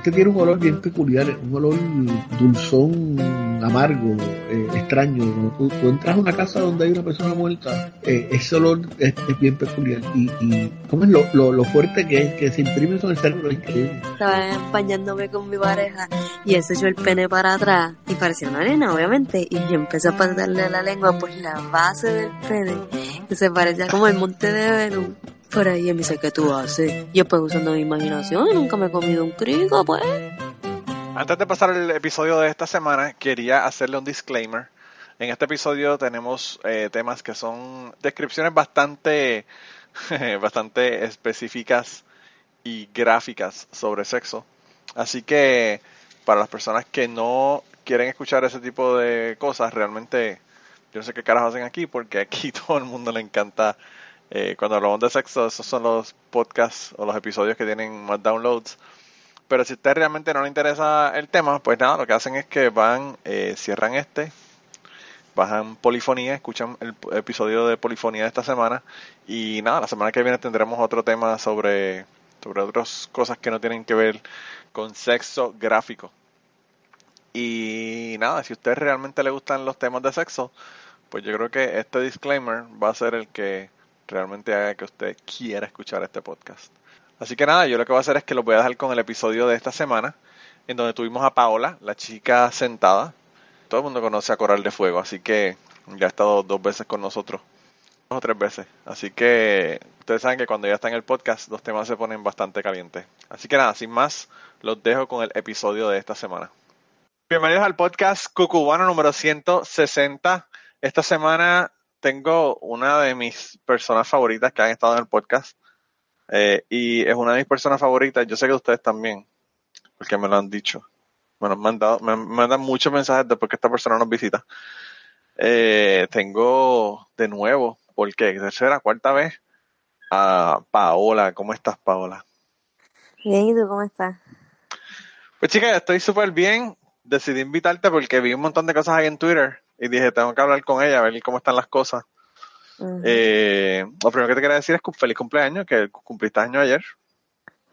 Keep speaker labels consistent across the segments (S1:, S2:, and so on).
S1: muerte tiene un olor bien peculiar, un olor dulzón, amargo, eh, extraño. Tú, tú, entras a una casa donde hay una persona muerta, eh, ese olor es, bien peculiar. Y, y ¿cómo es lo, lo, fuerte que es, que se imprime en el cerebro?
S2: Estaba acompañándome con mi pareja y él se echó el pene para atrás y parecía una nena, obviamente. Y yo empecé a pasarle la lengua por la base del pene, que se parecía como el monte de Venus por ahí me dice, ¿qué tú haces? Yo pues usando mi imaginación, nunca me he comido un pues.
S3: Antes de pasar el episodio de esta semana, quería hacerle un disclaimer. En este episodio tenemos eh, temas que son descripciones bastante, bastante específicas y gráficas sobre sexo. Así que para las personas que no quieren escuchar ese tipo de cosas, realmente yo sé qué carajo hacen aquí, porque aquí todo el mundo le encanta eh, cuando hablamos de sexo, esos son los podcasts o los episodios que tienen más downloads. Pero si a usted realmente no le interesa el tema, pues nada, lo que hacen es que van, eh, cierran este, bajan polifonía, escuchan el episodio de polifonía de esta semana y nada, la semana que viene tendremos otro tema sobre, sobre otras cosas que no tienen que ver con sexo gráfico. Y nada, si a usted realmente le gustan los temas de sexo, pues yo creo que este disclaimer va a ser el que realmente haga que usted quiera escuchar este podcast. Así que nada, yo lo que voy a hacer es que lo voy a dejar con el episodio de esta semana, en donde tuvimos a Paola, la chica sentada. Todo el mundo conoce a Coral de Fuego, así que ya ha estado dos veces con nosotros, dos o tres veces. Así que ustedes saben que cuando ya está en el podcast, los temas se ponen bastante calientes. Así que nada, sin más, los dejo con el episodio de esta semana. Bienvenidos al podcast Cucubano número 160. Esta semana tengo una de mis personas favoritas que han estado en el podcast. Eh, y es una de mis personas favoritas. Yo sé que ustedes también, porque me lo han dicho. Me, han dado, me, mandan muchos mensajes después que esta persona nos visita. Eh, tengo de nuevo, porque tercera, cuarta vez, a Paola. ¿Cómo estás, Paola?
S2: Bien, ¿y tú cómo estás?
S3: Pues chica, estoy súper bien. Decidí invitarte porque vi un montón de cosas ahí en Twitter y dije, tengo que hablar con ella, a ver cómo están las cosas. eh, lo primero que te quería decir es feliz cumpleaños, que cumpliste año ayer.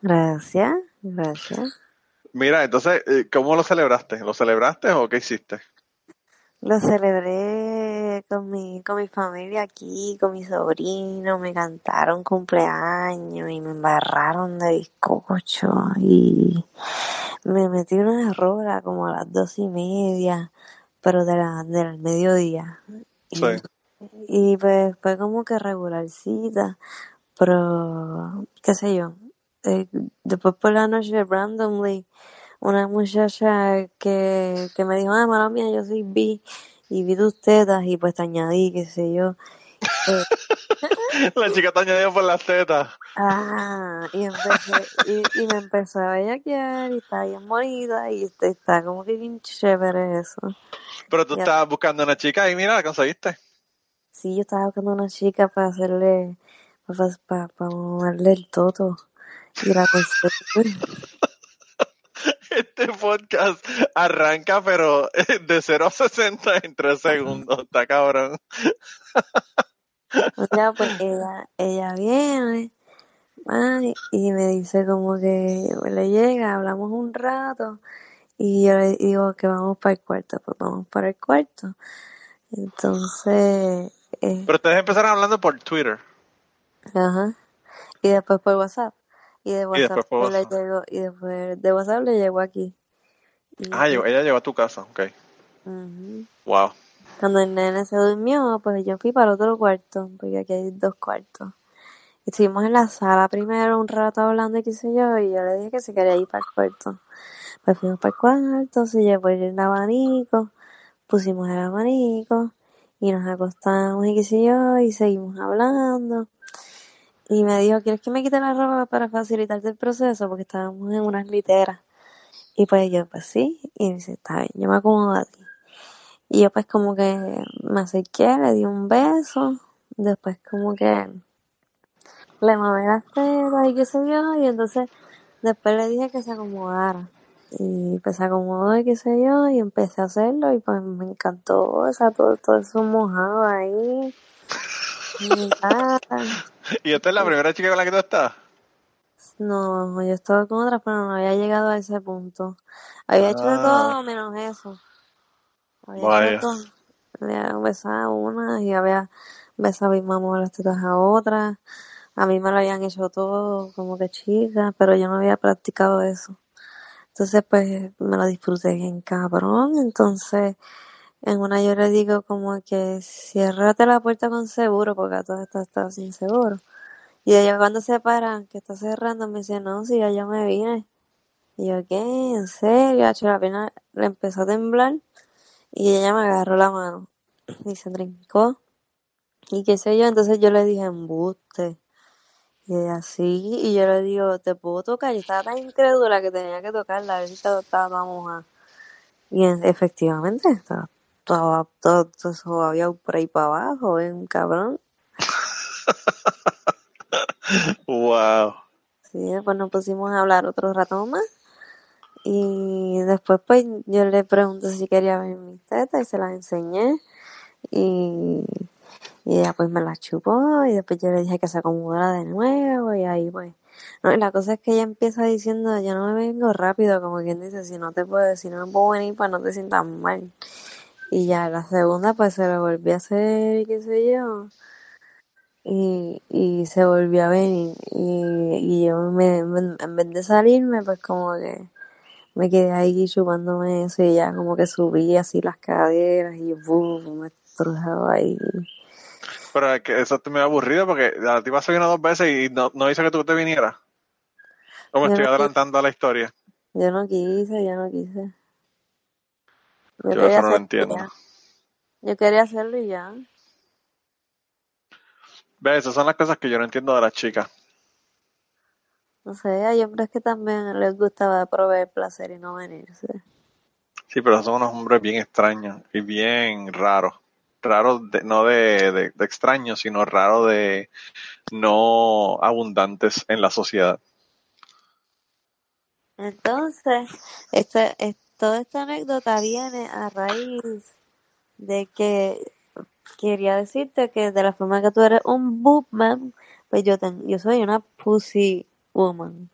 S2: Gracias, gracias.
S3: Mira, entonces, eh, ¿cómo lo celebraste? ¿Lo celebraste o qué hiciste?
S2: Lo celebré con mi, con mi familia aquí, con mi sobrino, me cantaron cumpleaños y me embarraron de bizcocho y me metí una rola como a las dos y media pero de la, del mediodía.
S3: Sí.
S2: Y, pues fue como que regularcita, pero qué sé yo. Eh, después por la noche, randomly, una muchacha que, que me dijo, ah, mala mía, yo soy bi, y vi tus tetas, y pues te añadí, qué sé yo.
S3: Eh, la chica te añadió por las tetas.
S2: Ah, y, empecé, y, y, me empezó a bellaquear y está bien bonita y está como que bien chévere eso.
S3: Pero tú estabas buscando una chica y mira, la conseguiste.
S2: Sí, yo estaba buscando una chica para hacerle, para, para, para moverle el toto y la conseguí.
S3: Este podcast arranca, pero de 0 a 60 en 3 segundos. Está cabrón.
S2: Ya, pues ella, ella viene y me dice como que le llega, hablamos un rato y yo le digo que vamos para el cuarto, pues vamos para el cuarto. Entonces...
S3: Eh, Pero ustedes empezaron hablando por Twitter.
S2: Ajá. Y después por WhatsApp. Y de WhatsApp, y Le llegó, y después de WhatsApp le llegó aquí.
S3: ah, ella llegó a tu casa, ok. Wow.
S2: Cuando el nene se durmió, pues yo fui para otro cuarto, porque aquí hay dos cuartos. Estuvimos en la sala primero un rato hablando y qué sé yo, y yo le dije que se quería ir para el cuarto. Pues fuimos para el cuarto, se llevó el abanico, pusimos el abanico, y nos acostamos y qué yo, y seguimos hablando. Y me dijo, ¿quieres que me quite la ropa para facilitarte el proceso? Porque estábamos en unas literas. Y pues yo, pues sí. Y dice, está bien, yo me acomodo a ti. Y yo pues como que me acerqué, le di un beso, después como que le mamé las tetas y qué sé yo, y entonces después le dije que se acomodara. Y pues se acomodó y qué sé yo, y empecé a hacerlo y pues me encantó, o sea, todo, todo eso mojado ahí.
S3: ¿Y esta es la primera chica con la que tú estás?
S2: No, yo estaba con otras, pero no había llegado a ese punto. Había hecho de
S3: Ah.
S2: todo menos eso. Había
S3: Vaya.
S2: Había besado a una y había besado a mi mamá las tetas a otra. A mí me lo habían hecho todo como que chica, pero yo no había practicado eso. Entonces, pues, me lo disfruté bien cabrón. Entonces, en una yo le digo como que ciérrate la puerta con seguro, porque a todas estas está sin seguro. Y ella cuando se para, que está cerrando, me dice, no, si ya yo me vine. Y yo, ¿qué? ¿En serio? La pena le empezó a temblar y ella me agarró la mano y se trincó. Y qué sé yo, entonces yo le dije, embuste. Y ella, sí, y yo le digo, ¿te puedo tocar? Yo estaba tan incrédula que tenía que tocarla, a ver si estaba estaba mojada. Y en- efectivamente, estaba todo, todo, todo eso había por ahí para abajo, bien cabrón.
S3: Wow.
S2: Sí, después nos pusimos a hablar otro rato más. Y después pues yo le pregunté si quería ver mis tetas y se las enseñé. Y, y ella pues me las chupó y después yo le dije que se acomodara de nuevo y ahí pues. No, y la cosa es que ella empieza diciendo, yo no me vengo rápido, como quien dice, si no te puedo, si no me puedo venir, pues no te sientas mal. Y ya la segunda pues se lo volví a hacer y qué sé yo. Y, y se volvió a venir y, y yo me- en vez de salirme pues como que me quedé ahí chupándome eso y ya como que subí así las caderas y ¡buf! me estrujaba ahí.
S3: Pero es que eso te me aburrido porque la tipa se vino dos veces y no, no hizo que tú te vinieras. O me
S2: Yo
S3: estoy
S2: no,
S3: adelantando a la historia.
S2: yo no quise, yo no quise. Yo
S3: eso no lo entiendo.
S2: ya. Yo quería hacerlo y ya.
S3: ¿Ves? Esas son las cosas que yo no entiendo de las chicas.
S2: No sé, hay hombres que también les gustaba proveer placer y no venirse.
S3: Sí, pero son unos hombres bien extraños y bien raros. Raros de- no de, de, de extraños, sino raros de no abundantes en la sociedad.
S2: Entonces, esta, es- toda esta anécdota viene a raíz de que quería decirte que de la forma que tú eres un boobman, pues yo, ten- yo soy una pussy woman.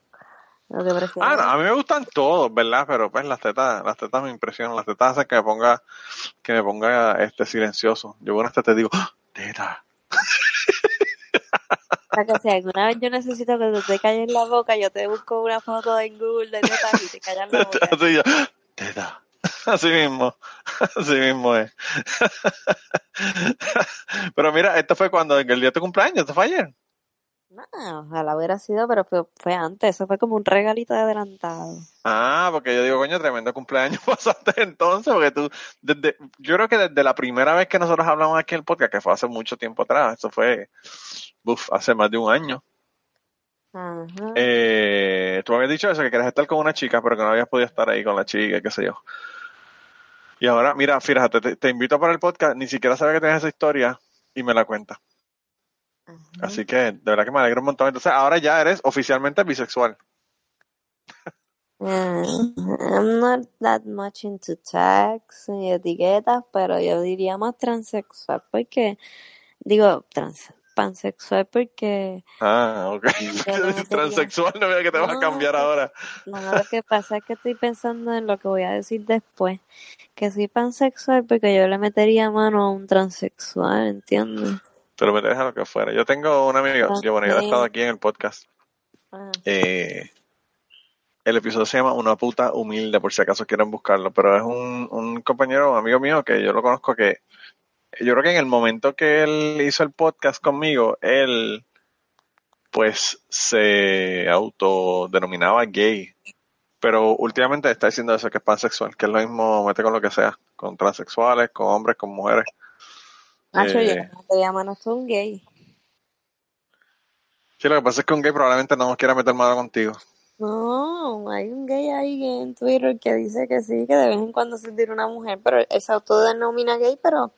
S2: Lo que
S3: Ah, no, a mí me gustan todos, ¿verdad? Pero pues las tetas, las tetas me impresionan. Las tetas hacen que me ponga, que me ponga este silencioso. Yo con estas te digo, ¡Ah, teta.
S2: O sea, que si alguna vez yo necesito que te calles la boca, yo te busco una foto en Google de tetas y te callas la boca.
S3: Así yo, ¡Ah, teta. Así mismo, así mismo es. Pero mira, esto fue cuando, el día de tu cumpleaños, esto fue ayer.
S2: No, ojalá hubiera sido, pero fue, fue antes, eso fue como un regalito de adelantado.
S3: Ah, porque yo digo, coño, tremendo cumpleaños pasaste entonces, porque tú, desde, yo creo que desde la primera vez que nosotros hablamos aquí en el podcast, que fue hace mucho tiempo atrás, eso fue, uf, hace más de un año,
S2: Ajá.
S3: eh, tú me habías dicho eso, que querías estar con una chica, pero que no habías podido estar ahí con la chica, qué sé yo. Y ahora, mira, fíjate, te, te invito para el podcast, ni siquiera sabía que tenías esa historia y me la cuenta. Así que, de verdad que me alegro un montón. Entonces, ahora ya eres oficialmente bisexual.
S2: Eh, I'm not that much into tags y etiquetas, pero yo diría más transexual porque, digo, trans, pansexual porque
S3: Ah, ok. Transexual, no veo que te vas a cambiar ahora.
S2: no, lo que pasa es que estoy pensando en lo que voy a decir después, que soy pansexual porque yo le metería mano a un transexual, ¿entiendes?
S3: Pero me deja lo que fuera. Yo tengo un amigo, yo, bueno, yo he estado aquí en el podcast.
S2: Ah,
S3: Eh, el episodio se llama Una puta humilde, por si acaso quieren buscarlo. Pero es un, un compañero, un amigo mío que yo lo conozco que yo creo que en el momento que él hizo el podcast conmigo, él pues se autodenominaba gay. Pero últimamente está diciendo eso, que es pansexual, que es lo mismo, mete con lo que sea, con transexuales, con hombres, con mujeres.
S2: Nacho, yo
S3: Eh,
S2: le metería mano a un gay.
S3: sí, lo que pasa es que un gay probablemente no quiera meter mano contigo.
S2: No, hay un gay ahí en Twitter que dice que sí, que de vez en cuando se tira una mujer, pero él se autodenomina gay, pero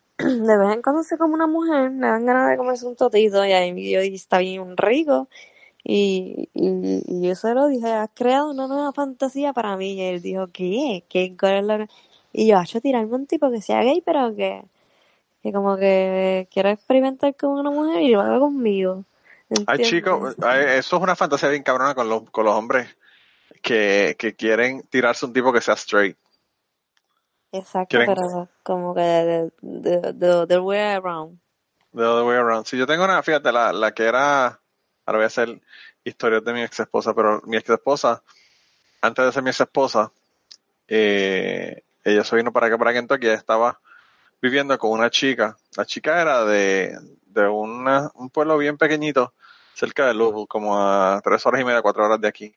S2: de vez en cuando se come una mujer, le dan ganas de comerse un totito y ahí yo dije, está bien rico. Y, y, y yo se lo dije, has creado una nueva fantasía para mí. Y él dijo, ¿qué? ¿Qué? ¿Cuál es la... Y yo, hecho tirarme un tipo que sea gay, pero que, que como que quiera experimentar con una mujer y lo haga conmigo.
S3: Hay
S2: ¿entiendes?
S3: chicos, hay- eso es una fantasía bien cabrona con los, con los hombres que, que quieren tirarse un tipo que sea straight.
S2: Exacto,
S3: quieren-
S2: pero como que de, de, the way around.
S3: The other way around. Si yo tengo una, fíjate, la, la que era, ahora voy a hacer historias de mi ex esposa, pero mi ex esposa, antes de ser mi ex esposa, eh, ella se vino para acá, para Kentucky, ella estaba viviendo con una chica. La chica era de, de una, un pueblo bien pequeñito, cerca de Louisville, como a tres horas y media, cuatro horas de aquí.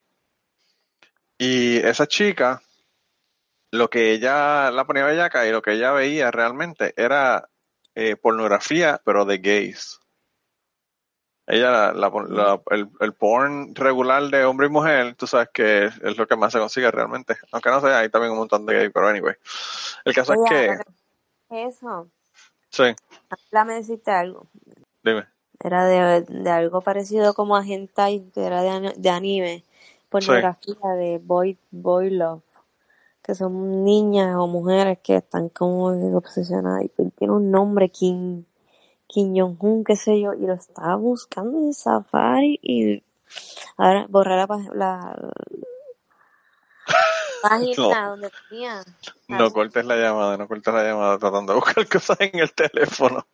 S3: Y esa chica, lo que ella la ponía bellaca y lo que ella veía realmente era eh, pornografía, pero de gays. Ella, la- la- la- el, el porn regular de hombre y mujer, tú sabes que es, es lo que más se consigue realmente. Aunque no sé, hay también un montón de gays, pero anyway. El caso es que,
S2: eso,
S3: sí,
S2: háblame decirte algo.
S3: dime.
S2: Era de, de algo parecido como a hentai, que era de, de anime, pornografía de boy, boy love, que son niñas o mujeres que están como obsesionadas. Y tiene un nombre, Kim, Kim Jong-un, qué sé yo, y lo estaba buscando en Safari y ahora borré la, la, página donde tenía.
S3: No cortes la llamada, no cortes la llamada tratando de buscar cosas en el teléfono.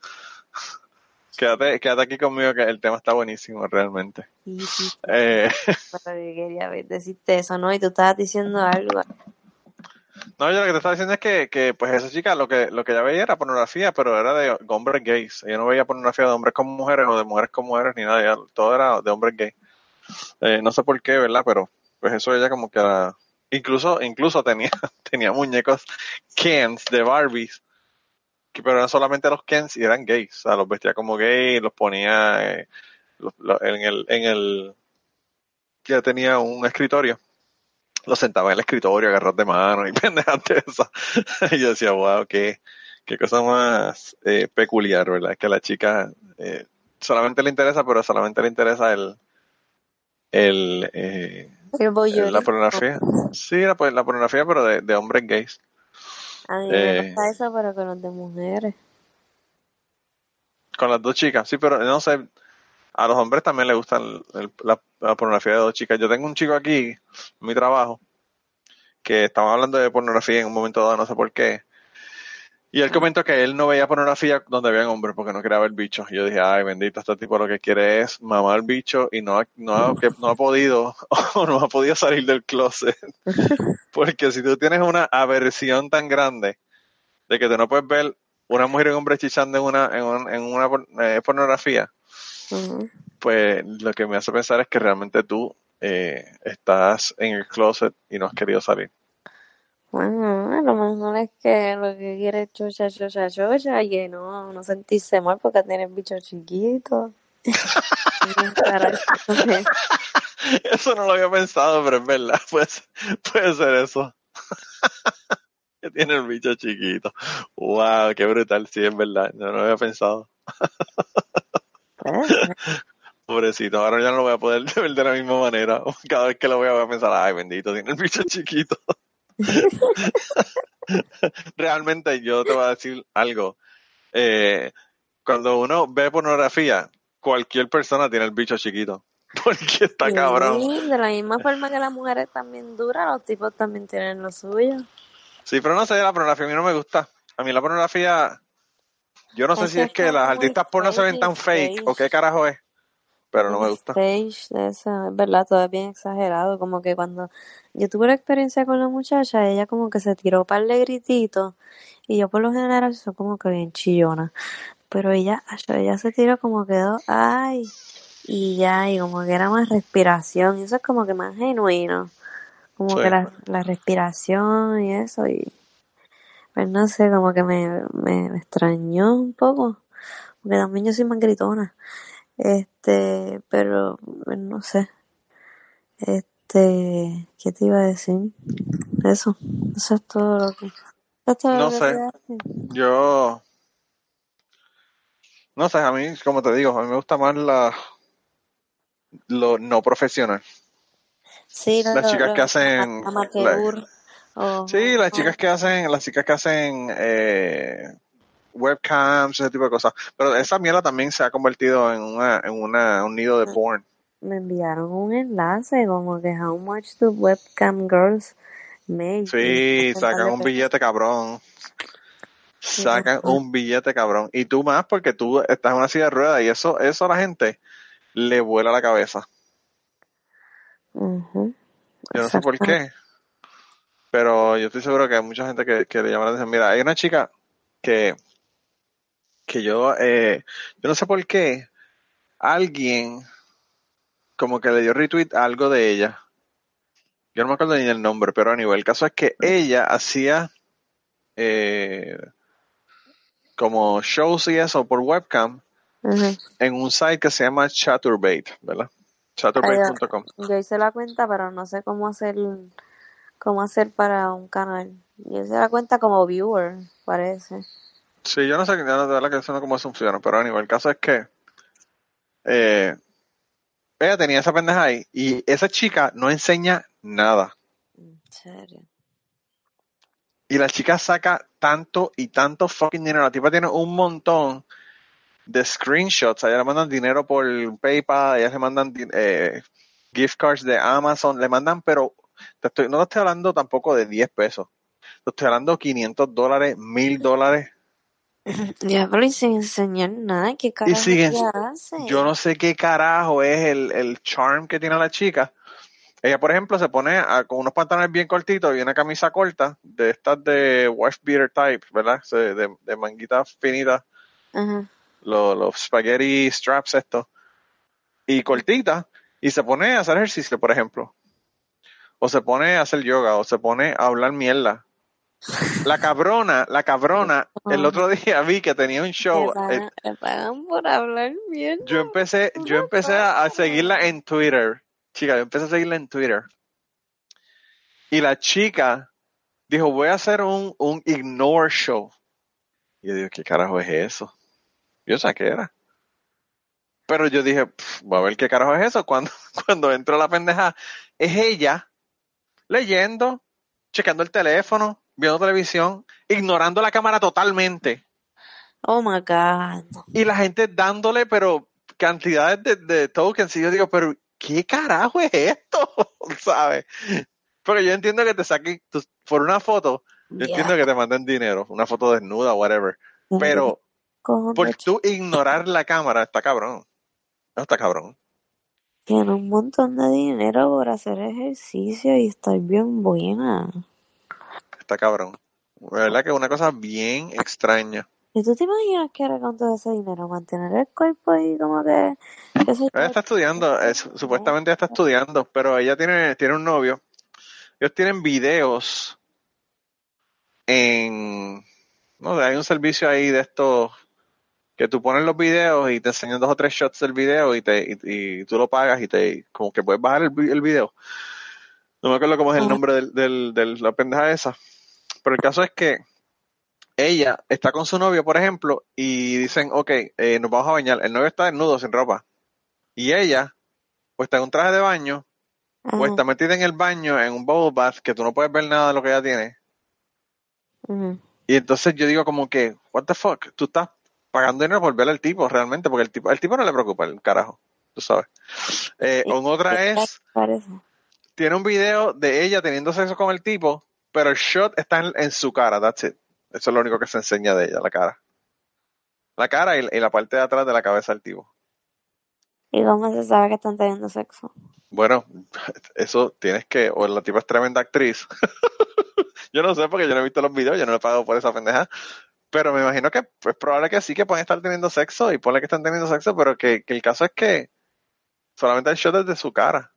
S3: Quédate, quédate aquí conmigo que el tema está buenísimo realmente.
S2: Sí, sí,
S3: Eh,
S2: pero yo quería ver- decirte eso, ¿no? Y tú estabas diciendo algo.
S3: no, yo lo que te estaba diciendo es que, que pues esa chica lo que, lo que ella veía era pornografía, pero era de hombres gays. Ella no veía pornografía de hombres con mujeres o de mujeres con mujeres ni nada, ella- todo era de hombres gays. Eh, no sé por qué, ¿verdad? Pero pues eso ella como que era... Incluso, incluso tenía, tenía muñecos Kens de Barbies, que, pero eran solamente los Kens y eran gays. O sea, los vestía como gay, los ponía eh, los- los- en el... En el ya tenía un escritorio lo sentaba en el escritorio, agarrar de mano y pendejas de esas. y yo decía, wow, qué, qué cosa más eh, peculiar, ¿verdad? Que a la chica eh, solamente le interesa, pero solamente le interesa el, el, eh,
S2: El
S3: la pornografía. Sí, la, la pornografía, pero de, de hombres gays.
S2: A mí me
S3: Eh.
S2: gusta eso, pero con los de mujeres.
S3: Con las dos chicas, sí, pero no sé, a los hombres también les gusta el- el- la, la pornografía de dos chicas. Yo tengo un chico aquí, en mi trabajo, que estaba hablando de pornografía en un momento dado, no sé por qué. Y él comentó que él no veía pornografía donde habían hombres porque no quería ver bichos. Y yo dije, ay, bendito, este tipo lo que quiere es mamar bicho y no ha, no ha, que no ha podido o no ha podido salir del closet. Porque si tú tienes una aversión tan grande de que tú no puedes ver una mujer y un hombre chichando en una, en, un- en una eh, pornografía, pues lo que me hace pensar es que realmente tú eh, estás en el closet y no has querido salir.
S2: Bueno, a lo mejor es que lo que quiere es chocha, chocha, chocha, y que no, no sentirse mal porque tienes bichos chiquitos. Para-
S3: Eso no lo había pensado, pero es verdad, puede ser, puede ser eso. que tiene el bicho chiquito. Wow, qué brutal, sí, es verdad, no lo había pensado.
S2: Pues,
S3: Pobrecito, ahora ya no lo voy a poder ver de la misma manera. Cada vez que lo vea voy a pensar, ay, bendito, tiene el bicho chiquito. Realmente yo te voy a decir algo. Eh, cuando uno ve pornografía, cualquier persona tiene el bicho chiquito. Porque está
S2: sí,
S3: cabrón.
S2: de la misma forma que las mujeres también duras, los tipos también tienen lo suyo.
S3: Sí, pero no sé, la pornografía a mí no me gusta. A mí la pornografía, yo no sé
S2: Es
S3: si
S2: que
S3: es que
S2: está
S3: las artistas porno se ven tan
S2: fake,
S3: fake o qué carajo es, pero no me
S2: El
S3: gusta.
S2: stage de esa, es verdad, todo es bien exagerado. Como que cuando yo tuve la experiencia con la muchacha, ella como que se tiró par de grititos. Y yo por lo general soy como que bien chillona. Pero ella, ella se tiró como quedó, ay, y ya, y como que era más respiración. Y eso es como que más genuino. Como
S3: Sí.
S2: que la, la respiración y eso. Y pues no sé, como que me, me, me extrañó un poco. Porque también yo soy más gritona. Este, pero no sé. Este, ¿qué te iba a decir? Eso, eso es todo lo que, todo
S3: No
S2: lo
S3: sé. Yo, no sé, a mí, como te digo, a mí me gusta más la, lo no profesional.
S2: Sí, lo,
S3: Las chicas que hacen, la-
S2: o-
S3: sí, las
S2: o-
S3: chicas que hacen, las chicas que hacen, eh, webcams, ese tipo de cosas. Pero esa mierda también se ha convertido en, una, en una, un nido de porn.
S2: Me enviaron un enlace como que how much do webcam girls make.
S3: Sí, sacan un billete cabrón. Sacan un billete cabrón. Y tú más porque tú estás en una silla de ruedas y eso, eso a la gente le vuela la cabeza.
S2: Ujú.
S3: Yo no sé por qué. Pero yo estoy seguro que hay mucha gente que, que le llama la atención. Mira, hay una chica que, que yo, eh, yo no sé por qué, alguien como que le dio retweet a algo de ella. Yo no me acuerdo ni el nombre, pero a nivel. El caso es que ella hacía eh, como shows y eso por webcam en un site que se llama Chaturbate, ¿verdad? Chaturbate.com.
S2: Yo hice la cuenta, pero no sé cómo hacer cómo hacer para un canal. Yo hice la cuenta como viewer, parece.
S3: Sí, yo no sé, yo no, de verdad que eso no cómo funciona, pero a nivel. El caso es que eh, ella tenía esa pendeja ahí y esa chica no enseña nada.
S2: En serio.
S3: Y la chica saca tanto y tanto fucking dinero. La tipa tiene un montón de screenshots. A ella le mandan dinero por PayPal, a ella le mandan eh, gift cards de Amazon, le mandan, pero te estoy, no te estoy hablando tampoco de 10 pesos. Te estoy hablando 500 dólares, 1000 dólares.
S2: Ya, pero y sin enseñar nada, ¿qué carajo
S3: siguen-
S2: hace?
S3: Yo no sé qué carajo es el, el charm que tiene la chica. Ella, por ejemplo, se pone a- con unos pantalones bien cortitos y una camisa corta, de estas de wife beater type, ¿verdad? De, de manguitas finitas,
S2: Ajá.
S3: los, los spaghetti straps estos, y cortita, y se pone a hacer ejercicio, por ejemplo. O se pone a hacer yoga, o se pone a hablar mierda. La cabrona, la cabrona, el otro día vi que tenía un show.
S2: Le
S3: eh,
S2: pagan, pagan por hablar bien.
S3: yo empecé, yo empecé a, a seguirla en Twitter. Chica, yo empecé a seguirla en Twitter. Y la chica dijo, voy a hacer un, un ignore show. Y yo digo, ¿qué carajo es eso? Yo sé qué era. Pero yo dije, "Pff, voy a ver qué carajo es eso. Cuando, cuando entró la pendeja, es ella leyendo, checando el teléfono, viendo televisión, ignorando la cámara totalmente
S2: Oh my god.
S3: y la gente dándole, pero cantidades de, de tokens. Y yo digo, pero ¿qué carajo es esto? ¿Sabes? Porque yo entiendo que te saquen por una foto, yo entiendo que te manden dinero, una foto desnuda, whatever. Pero
S2: Cojones,
S3: por tú ignorar la cámara, está cabrón. No está cabrón.
S2: Tiene un montón de dinero por hacer ejercicio y estar bien buena.
S3: Está cabrón. La verdad que es una cosa bien extraña.
S2: ¿Y tú te imaginas que era con todo ese dinero? Mantener el cuerpo y como que...
S3: Ella está estudiando, es- supuestamente ella está estudiando, pero ella tiene, tiene un novio. Ellos tienen videos en, no sé, hay un servicio ahí de estos que tú pones los videos y te enseñan dos o tres shots del video y te y, y tú lo pagas y te como que puedes bajar el, el video. No me acuerdo cómo es el nombre del, del, de la pendeja esa. Pero el caso es que ella está con su novio, por ejemplo, y dicen, ok, eh, nos vamos a bañar. El novio está desnudo, sin ropa. Y ella, pues está en un traje de baño, o
S2: Ajá,
S3: está metida en el baño, en un bubble bath, que tú no puedes ver nada de lo que ella tiene. Y entonces yo digo como que, what the fuck, tú estás pagando dinero por ver al tipo realmente, porque el tipo, el tipo no le preocupa el carajo, tú sabes. Eh, en otra
S2: ¿Qué
S3: es, tiene un video de ella teniendo sexo con el tipo, pero el shot está en, en su cara, that's it. Eso es lo único que se enseña de ella, la cara. La cara y, y la parte de atrás de la cabeza del tipo.
S2: ¿Y cómo se sabe que están teniendo sexo?
S3: Bueno, eso tienes que, o la tipa es tremenda actriz. yo no sé porque yo no he visto los videos, yo no le he pagado por esa pendeja. Pero me imagino que es probable que sí que pueden estar teniendo sexo y ponle que están teniendo sexo, pero que, que el caso es que solamente el shot es de su cara.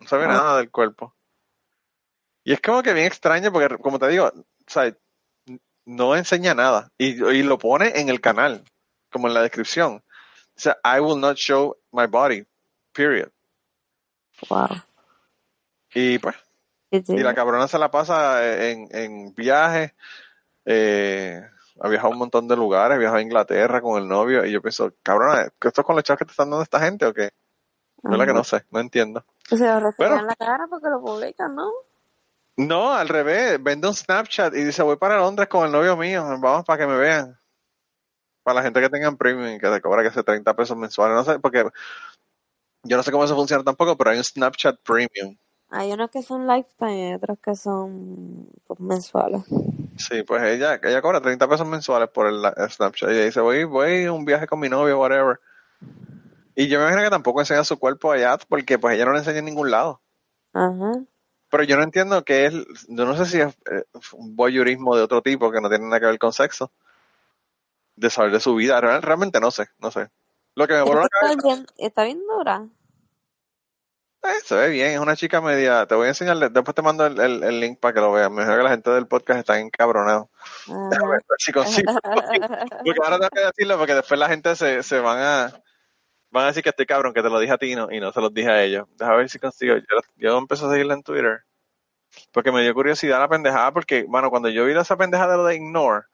S3: No
S2: Ah.
S3: nada del cuerpo. Y es como que bien extraño porque, como te digo, o sea, no enseña nada. Y, y lo pone en el canal, como en la descripción. O sea, I will not show my body, period.
S2: Wow.
S3: Y pues,
S2: ¿Y
S3: la cabrona se la pasa en, en viajes, eh, ha viajado a un montón de lugares, ha viajado a Inglaterra con el novio, y yo pienso, cabrona, ¿qué esto es con los chavos que te están dando esta gente o qué? Yo la que no sé, no entiendo.
S2: Se lo
S3: Pero-
S2: en la cara porque lo publican, ¿no?
S3: No, al revés, vende un Snapchat y dice, voy para Londres con el novio mío, vamos para que me vean. para la gente que tenga premium y que te cobra que sea 30 pesos mensuales. No sé, porque yo no sé cómo eso funciona tampoco, pero hay un Snapchat Premium.
S2: Hay unos que son lifetime y otros que son pues, mensuales.
S3: Sí, pues ella, ella cobra 30 pesos mensuales por el, el Snapchat. Y ella dice, voy, voy a un viaje con mi novio, whatever. Y yo me imagino que tampoco enseña su cuerpo allá porque pues ella no le enseña en ningún lado.
S2: Ajá.
S3: Pero yo no entiendo que es, yo no sé si es eh, un voyeurismo de otro tipo que no tiene nada que ver con sexo, de saber de su vida. Real- Realmente no sé, no sé. Lo que me voló la cabeza,
S2: bien, está bien dura.
S3: eh, se ve bien, es una chica media, te voy a enseñar, después te mando el, el- el link para que lo veas. Me imagino que la gente del podcast está encabronada. Déjame
S2: Ajá.
S3: ver si consigo. Porque ahora tengo que decirlo porque después la gente se, se van a van a decir que estoy cabrón, que te lo dije a ti y no, y no se los dije a ellos. Déjame ver si consigo. Yo, yo empecé a seguirla en Twitter porque me dio curiosidad la pendejada porque, bueno, cuando yo vi esa pendejada de lo de Ignore,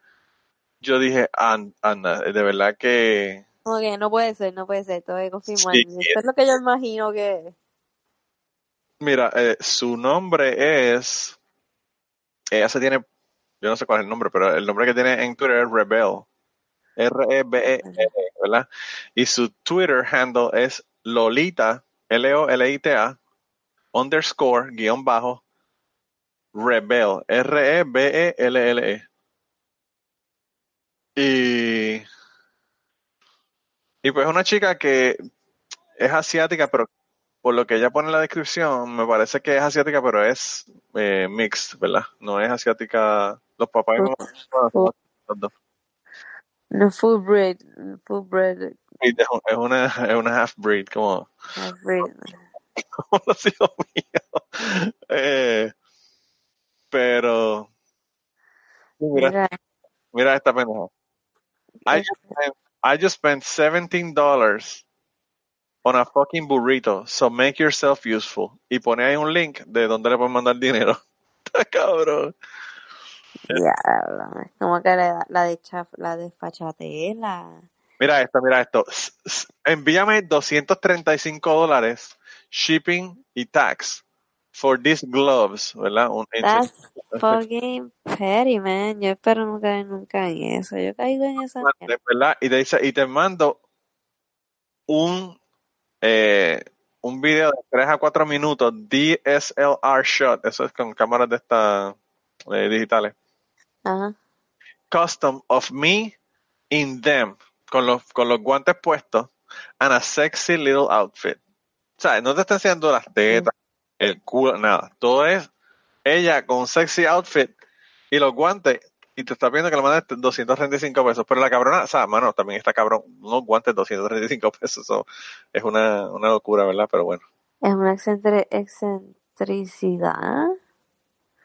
S3: yo dije, "An- Anda, de verdad que...
S2: Que no puede ser, no puede ser, que confirmar.
S3: Sí.
S2: Eso es lo que yo imagino que es.
S3: Mira, eh, su nombre es... Ella se tiene... Yo no sé cuál es el nombre, pero el nombre que tiene en Twitter es Rebel. R-E-B-E-L, ¿verdad? Y su Twitter handle es Lolita, L-O-L-I-T-A, underscore, guion bajo, Rebel, R-E-B-E-L-L-E. Y, y pues una chica que es asiática, pero por lo que ella pone en la descripción, me parece que es asiática, pero es eh, mixed, ¿verdad? No es asiática, los papás y mamás son los dos.
S2: No full breed, full breed,
S3: Es una, es una half breed, como,
S2: half breed.
S3: como los hijos míos. Eh, pero, mira,
S2: Mira,
S3: mira esta pendeja. I
S2: es-
S3: just spent, I just spent $17 on a fucking burrito, so make yourself useful. Y pone ahí un link de donde le pueden mandar dinero. Está cabrón.
S2: Es como que la, la de chaf, la desfachatela.
S3: Mira esto, mira esto. S- s- Envíame 235 dólares, shipping y tax, for these gloves, ¿verdad? Un,
S2: That's fucking petty, man. Yo espero no caer nunca en eso. Yo caigo en esa.
S3: ¿verdad? Y te dice, y te mando un eh, un video de 3 a 4 minutos DSLR shot, eso es con cámaras de estas eh, digitales.
S2: Ajá.
S3: Custom of me in them, con los, con los guantes puestos, and a sexy little outfit. O sea, no te está enseñando las tetas, el culo, nada. Todo es ella con un sexy outfit y los guantes y te está pidiendo que le mandes 235 pesos. Pero la cabrona, o sea, mano, también está cabrón. Unos guantes 235 pesos, eso es una, una locura, ¿verdad? Pero bueno.
S2: Es una excentri- excentricidad.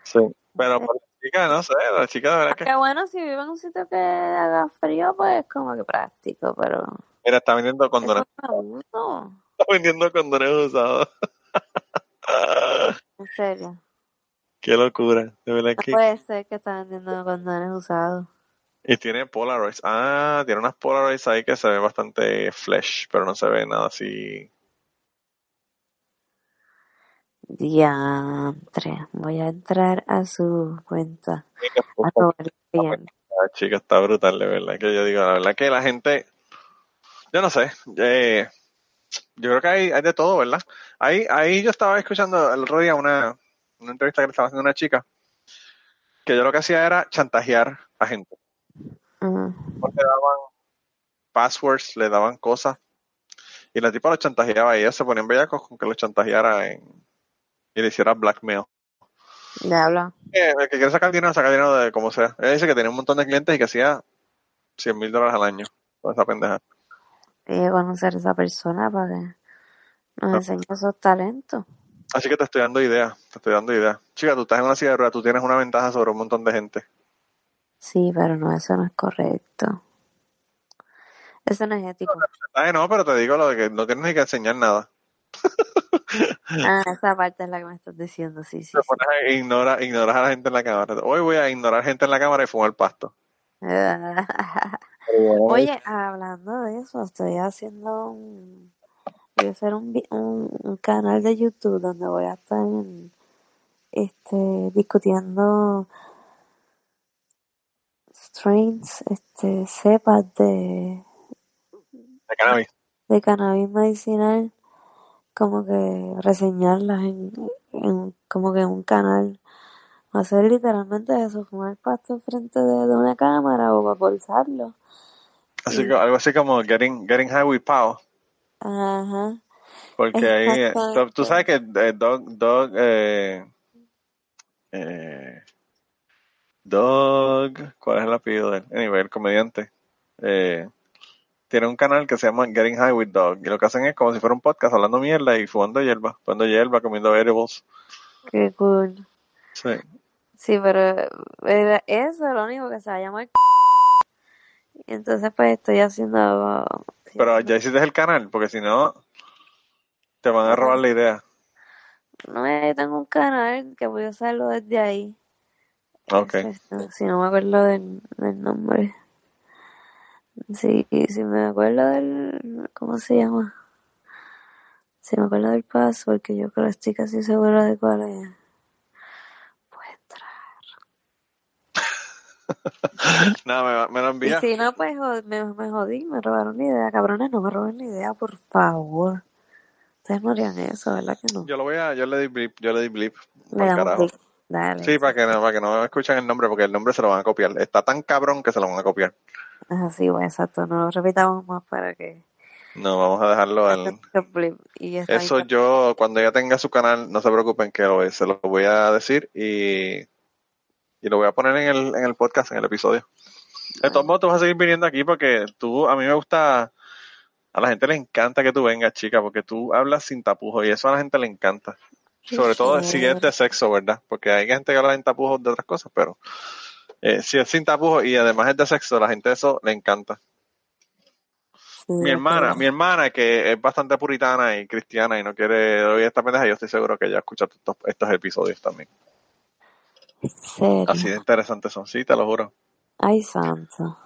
S3: Sí. Pero por la chica, no sé, la chica de verdad que...
S2: Que bueno, si vive en un sitio que haga frío, pues es como que práctico, pero.
S3: Mira, está vendiendo condones.
S2: abuso.
S3: Está vendiendo condones usados.
S2: En serio.
S3: Qué locura. De verdad
S2: No
S3: que...
S2: puede ser que está vendiendo condones usados.
S3: Y tiene Polaroids. Ah, tiene unas Polaroids ahí que se ve bastante flesh, pero no se ve nada así.
S2: Diantre. Voy a entrar a su cuenta. A bien.
S3: La chica está brutal, de verdad. Que yo digo, la verdad que la gente, yo no sé, eh, yo creo que hay, hay de todo, ¿verdad? Ahí, ahí yo estaba escuchando el otro día una, una entrevista que le estaba haciendo una chica, que yo lo que hacía era chantajear a gente.
S2: Ujú.
S3: Le daban passwords, le daban cosas, y la tipa lo chantajeaba y ellos se ponían bellacos con que lo chantajeara en, y le hiciera blackmail.
S2: Diablo.
S3: Eh, el que quiere sacar dinero, saca dinero de como sea. Ella dice que tenía un montón de clientes y que hacía 100 mil dólares al año con esa pendeja.
S2: Hay que conocer a esa persona para que nos
S3: Ah.
S2: enseñe esos talentos.
S3: Así que te estoy dando ideas, te estoy dando ideas. Chica, tú estás en una silla de ruedas, tú tienes una ventaja sobre un montón de gente.
S2: Sí, pero no, eso no es correcto. Eso no es ético.
S3: Ay, no, pero te digo lo de que no tienes ni que enseñar nada.
S2: Ah, esa parte es la que me estás diciendo, sí, sí, sí.
S3: pones a ignorar, ignoras a la gente en la cámara. Hoy voy a ignorar gente en la cámara y fumar pasto.
S2: Oye, hablando de eso, estoy haciendo un... Voy a hacer un, un canal de YouTube donde voy a estar este, discutiendo strains, este, cepas de,
S3: De cannabis.
S2: de cannabis medicinal, como que reseñarlas en, en como que en un canal. Hacer literalmente eso, fumar pasto frente de, de una cámara o vaporizarlo.
S3: Así
S2: Y-
S3: que, algo así como Getting, getting High with Pau.
S2: Ajá.
S3: Porque ahí, tú sabes que eh, Doug, Doug, eh, eh, Doug, ¿cuál es el apellido de él? Anyway, el comediante, eh, tiene un canal que se llama Getting High with Doug. Y lo que hacen es como si fuera un podcast hablando mierda y fumando hierba, fumando hierba, comiendo edibles.
S2: Qué cool.
S3: Sí.
S2: Sí, pero eso es lo único que se va a llamar. Y entonces pues estoy haciendo...
S3: Pero ya hiciste el canal, porque si no, te van a robar la idea.
S2: No, yo tengo un canal que voy a usarlo desde ahí.
S3: Ok.
S2: Si no me acuerdo del, del nombre. Sí, si me acuerdo del... ¿Cómo se llama? Si me acuerdo del password, que yo creo que estoy casi segura de cuál es. Pues entrar.
S3: Nada, me, me lo
S2: Y
S3: envías.
S2: si no, pues me, me jodí, me robaron la idea. Cabrones, no me roben la idea, por favor. Ustedes no harían eso, ¿verdad que no?
S3: Yo lo voy a, yo le di blip, yo le di blip.
S2: Le damos. Dale.
S3: Sí, para que no, para que no escuchen el nombre, porque el nombre se lo van a copiar. Está tan cabrón que se lo van a copiar.
S2: Así, bueno, exacto. No lo repitamos más para que...
S3: No, vamos a dejarlo.
S2: Y está
S3: Eso
S2: ahí.
S3: yo, cuando ella tenga su canal, no se preocupen que lo, se lo voy a decir y, y lo voy a poner en el, en el podcast, en el episodio. De todos modos, tú vas a seguir viniendo aquí porque tú, a mí me gusta, a la gente le encanta que tú vengas, chica, porque tú hablas sin tapujos y eso a la gente le encanta.
S2: Qué
S3: Sobre todo si
S2: chévere.
S3: es de sexo, ¿verdad? Porque hay gente que habla sin tapujos de otras cosas, pero eh, si es sin tapujos y además es de sexo, la gente eso le encanta.
S2: Sí,
S3: Mi hermana, mi hermana que es bastante puritana y cristiana y no quiere oír esta pendeja, yo estoy seguro que ella escucha estos, estos episodios también. Así de interesantes son, sí, te lo juro.
S2: Ay, santo.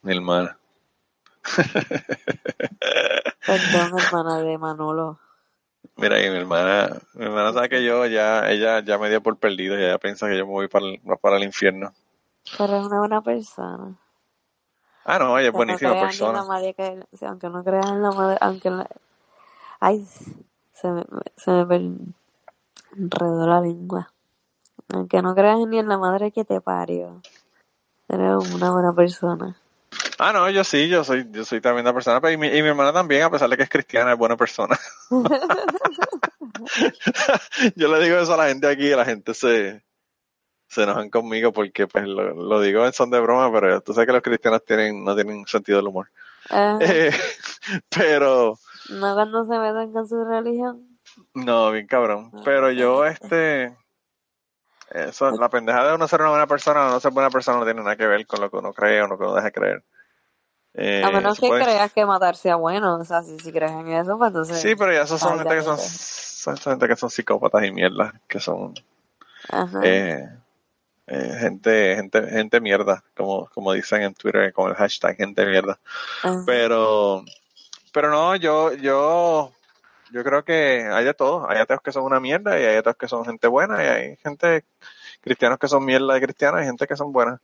S3: Mi hermana.
S2: Perdón, hermana de Manolo.
S3: Mira ahí, mi hermana, mi hermana sabe que yo ya, ella ya me dio por perdido y ella piensa que yo me voy para el, para el infierno.
S2: Pero es una buena persona.
S3: Ah, no, ella es
S2: no
S3: buenísima
S2: en
S3: persona.
S2: la madre que, sí, aunque no crean en la madre, aunque la- ay, se me, se me enredó la lengua. Aunque no creas ni en la madre que te parió. Eres una buena persona.
S3: Ah, no, yo sí, yo soy, yo soy también una persona, pero y mi, y mi hermana también, a pesar de que es cristiana, es buena persona. yo le digo eso a la gente aquí y la gente se, se enojan conmigo porque pues lo, lo digo en son de broma, pero tú sabes que los cristianos tienen, no tienen sentido del humor. Eh, pero,
S2: no cuando se metan con su religión.
S3: no, bien cabrón. Pero yo, este, eso, la pendeja de uno ser una buena persona o no ser buena persona no tiene nada que ver con lo que uno cree o lo que uno deja de creer. Eh,
S2: A menos que
S3: puede-
S2: creas que matar sea bueno. O sea, si, si crees en eso, pues entonces.
S3: Sí, pero ya esos son gente que son, gente que son psicópatas y mierda, que son
S2: Ajá.
S3: eh, eh, gente, gente, gente mierda, como, como dicen en Twitter con el hashtag gente mierda.
S2: Ajá.
S3: Pero, pero no, yo, yo, yo creo que hay de todo. Hay ateos que son una mierda y hay ateos que son gente buena y hay gente, cristianos que son mierda de cristianos y gente que son buenas.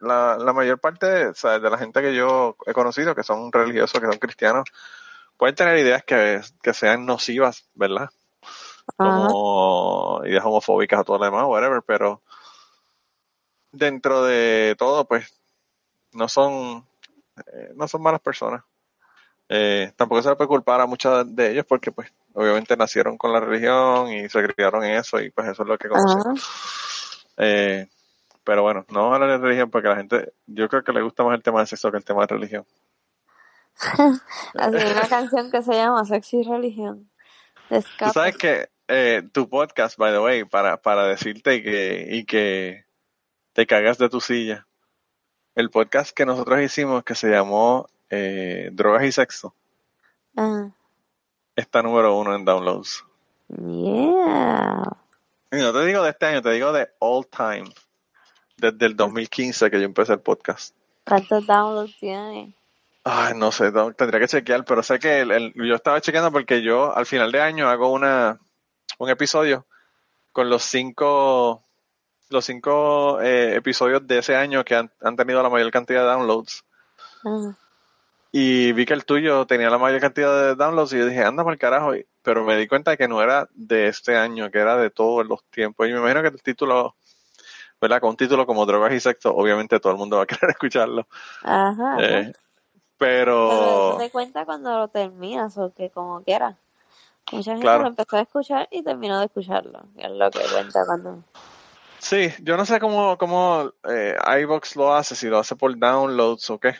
S3: La, la mayor parte o sea, de la gente que yo he conocido, que son religiosos, que son cristianos, pueden tener ideas que, que sean nocivas, ¿verdad?
S2: Ajá.
S3: Como ideas homofóbicas o todo lo demás, whatever, pero dentro de todo, pues, no son, eh, no son malas personas. Eh, tampoco se le puede culpar a muchos de ellos porque, pues, obviamente nacieron con la religión y se criaron en eso y, pues, eso es lo que conocen. Eh, pero bueno, no vamos a hablar de religión porque la gente, yo creo que le gusta más el tema de sexo que el tema de religión.
S2: Así hay una canción que se llama Sexy Religión.
S3: Tú sabes que eh, tu podcast, by the way, para, para decirte y que, y que te cagas de tu silla, el podcast que nosotros hicimos que se llamó eh, Drogas y Sexo,
S2: Ajá.
S3: está número uno en downloads.
S2: Yeah.
S3: Y no te digo de este año, te digo de all time, desde el 2015 que yo empecé el podcast.
S2: ¿Cuántos downloads tiene?
S3: Ay, no sé, tendría que chequear, pero sé que el- el- yo estaba chequeando porque yo al final de año hago una un episodio con los cinco los cinco eh, episodios de ese año que han, han tenido la mayor cantidad de downloads.
S2: Ajá.
S3: Y vi que el tuyo tenía la mayor cantidad de downloads y yo dije, anda por el carajo. Pero me di cuenta de que no era de este año, que era de todos los tiempos. Y me imagino que el título, ¿verdad? Con un título como Drogas y Sexo, obviamente todo el mundo va a querer escucharlo.
S2: Ajá.
S3: Eh,
S2: Pero eso
S3: pero,
S2: te cuenta cuando lo terminas o que como quiera. Mucha gente
S3: Claro.
S2: lo empezó a escuchar y terminó de escucharlo. Es lo que cuenta cuando...
S3: sí, yo no sé cómo, cómo eh, iVox lo hace, si lo hace por downloads o qué.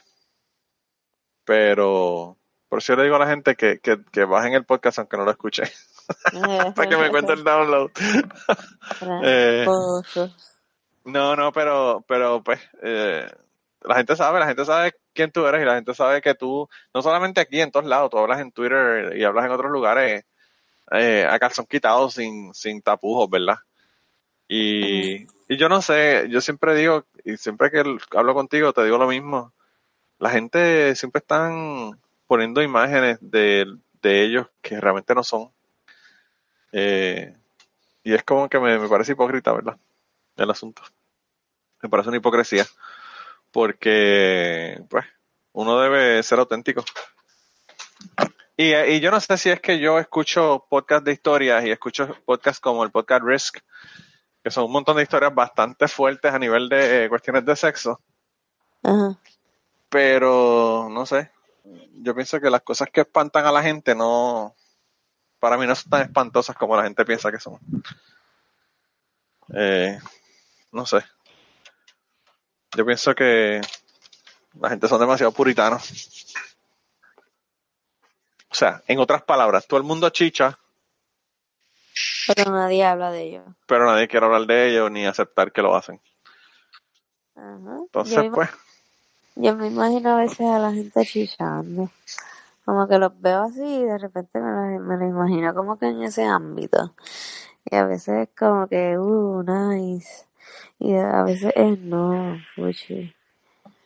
S3: Pero, por eso yo le digo a la gente que, que, que bajen el podcast aunque no lo escuchen, para que me cuente el download. Eh. No, no, pero, pero pues, eh, la gente sabe, la gente sabe quién tú eres y la gente sabe que tú, no solamente aquí, en todos lados, tú hablas en Twitter y hablas en otros lugares eh, a calzón quitado, sin, sin tapujos, ¿verdad? Y, y yo no sé, yo siempre digo, y siempre que hablo contigo te digo lo mismo, la gente siempre están poniendo imágenes de, de ellos que realmente no son. Eh, y es como que me, me parece hipócrita, ¿verdad? El asunto. Me parece una hipocresía. Porque, pues, uno debe ser auténtico. Y, y yo no sé si es que yo escucho podcast de historias y escucho podcasts como el podcast Risk, que son un montón de historias bastante fuertes a nivel de eh, cuestiones de sexo. Pero, no sé. Yo pienso que las cosas que espantan a la gente no. Para mí no son tan espantosas como la gente piensa que son. Eh, no sé. Yo pienso que la gente son demasiado puritanos. O sea, en otras palabras, todo el mundo chicha,
S2: Pero nadie habla de ello.
S3: pero nadie quiere hablar de ellos ni aceptar que lo hacen.
S2: Ajá.
S3: Entonces, pues,
S2: yo me imagino a veces a la gente chichando. Como que los veo así y de repente me lo, me lo imagino como que en ese ámbito. Y a veces como que, uh, nice. Y a veces es no, fuchi.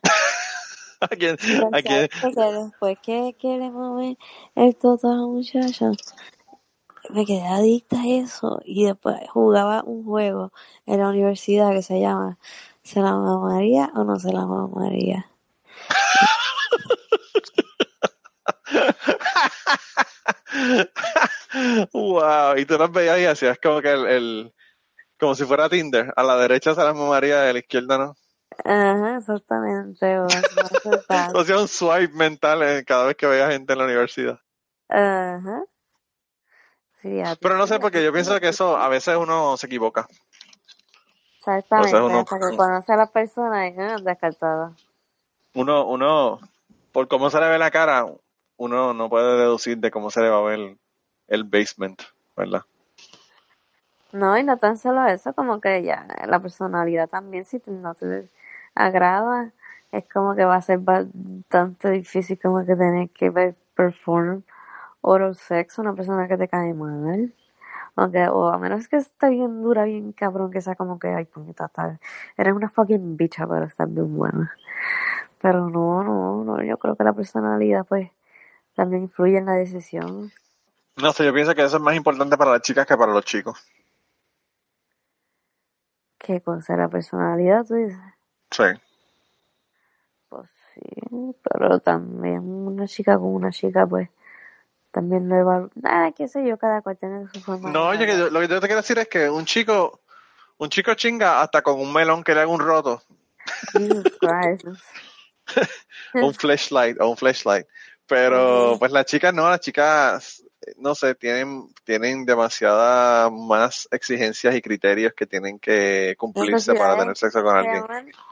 S3: ¿a quién, a quién-
S2: sabes que después que, que le mover el toto a la muchacha, me quedé adicta a eso. Y después jugaba un juego en la universidad que se llama ¿Se la mamaría o no se la mamaría?
S3: wow, y tú las veías y hacías como que el, el- como si fuera Tinder, a la derecha se las mamaría, a la izquierda no.
S2: Ajá, exactamente. o no.
S3: O hacía un swipe mental eh, cada vez que veía gente en la universidad.
S2: Ajá. Sí,
S3: Pero no sé, porque yo pienso que eso a veces uno se equivoca. O sea,
S2: Exactamente,
S3: uno,
S2: hasta que conoce a la persona y ah, descartada.
S3: uno, uno, por cómo se le ve la cara, uno no puede deducir de cómo se le va a ver el basement, ¿verdad?
S2: No, y no tan solo eso, como que ya la personalidad también, si no te agrada, es como que va a ser bastante difícil como que tener que perform oral sex a una persona que te cae mal. Aunque, o a menos que esté bien dura, bien cabrón, que sea como que, ay, puñeta, tal. Eres una fucking bicha, pero estás bien buena. Pero no, no, no, yo creo que la personalidad, pues, también influye en la decisión.
S3: No sé, yo pienso que eso es más importante para las chicas que para los chicos.
S2: ¿Qué cosa? La personalidad, tú dices.
S3: Sí.
S2: Pues sí, pero también una chica con una chica, pues, también lo evalúa. Nada, qué sé yo, cada cual tiene su forma
S3: No, oye, que yo-
S2: evaluar.
S3: lo que yo te quiero decir es que un chico, un chico chinga hasta con un melón que le haga un roto, o un flashlight, o un flashlight. Pero, pues las chicas no, las chicas, no sé, tienen, tienen demasiadas más exigencias y criterios que tienen que cumplirse para tener sexo con alguien.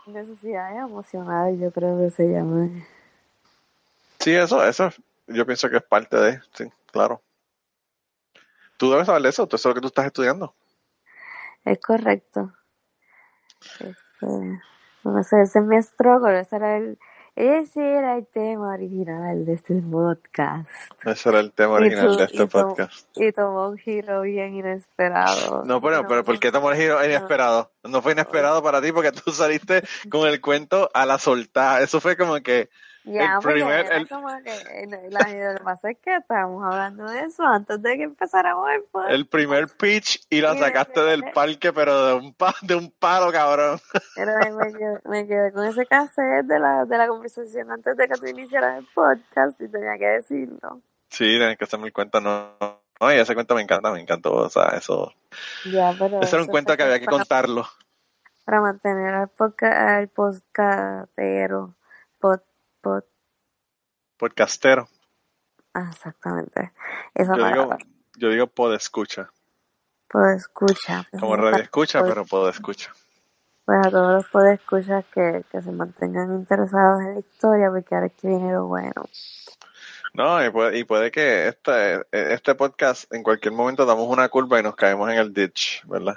S2: necesidades emocionales, yo creo que se llaman.
S3: Sí, eso, eso, yo pienso que es parte de, sí, claro. Tú debes saber de eso, eso es lo que tú estás estudiando.
S2: Es correcto. Este, no sé, ese es mi struggle, ese era el, ese era el tema original de este podcast.
S3: Ese era el tema original de este
S2: y,
S3: podcast.
S2: y tomó un giro bien inesperado.
S3: No, pero,
S2: No,
S3: pero ¿por qué tomó el giro inesperado? No fue inesperado para ti porque tú saliste con el cuento a la soltada. Eso fue como que,
S2: Ya,
S3: El primer-
S2: era
S3: el-
S2: como que, la, lo que pasa es que estábamos hablando de eso antes de que empezáramos el podcast.
S3: El primer pitch y la sacaste
S2: de-
S3: del parque, pero de un, pa- de un palo, cabrón.
S2: Pero me quedé, me quedé con ese cassette de la, de la conversación antes de que tú iniciaras el podcast y tenía que decirlo.
S3: Sí, tienes que hacerme el cuento, no. No, y ese cuento me encanta, me encantó. O sea, eso.
S2: Ya, pero
S3: Ese era un cuento que había que
S2: para-
S3: contarlo.
S2: Para mantener al, podca, al podcastero. Pod, pod,
S3: Podcastero.
S2: ah, exactamente. Esa
S3: Yo digo, yo digo pod escucha.
S2: Pod escucha.
S3: Como radio escucha, pero pod escucha.
S2: Pues a todos los podescuchas que, que se mantengan interesados en la historia, porque ahora es que viene lo bueno.
S3: No, y puede, y puede que este, este podcast en cualquier momento damos una curva y nos caemos en el ditch, ¿verdad?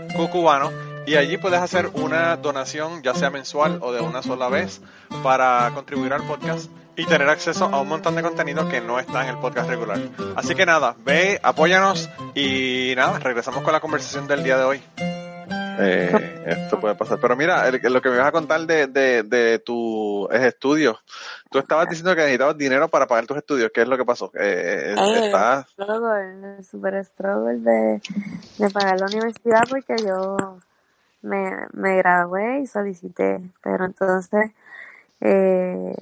S3: cucubano y allí puedes hacer una donación ya sea mensual o de una sola vez para contribuir al podcast y tener acceso a un montón de contenido que no está en el podcast regular. Así que nada, ve, apóyanos y nada, regresamos con la conversación del día de hoy. Eh, esto puede pasar. Pero mira, el- lo que me vas a contar de, de, de tus estudios. Tú estabas diciendo que necesitabas dinero para pagar tus estudios. ¿Qué es lo que pasó? Eh,
S2: Eh,
S3: estás-
S2: struggle, el super struggle de, de pagar la universidad porque yo me, me gradué y solicité, pero entonces, eh,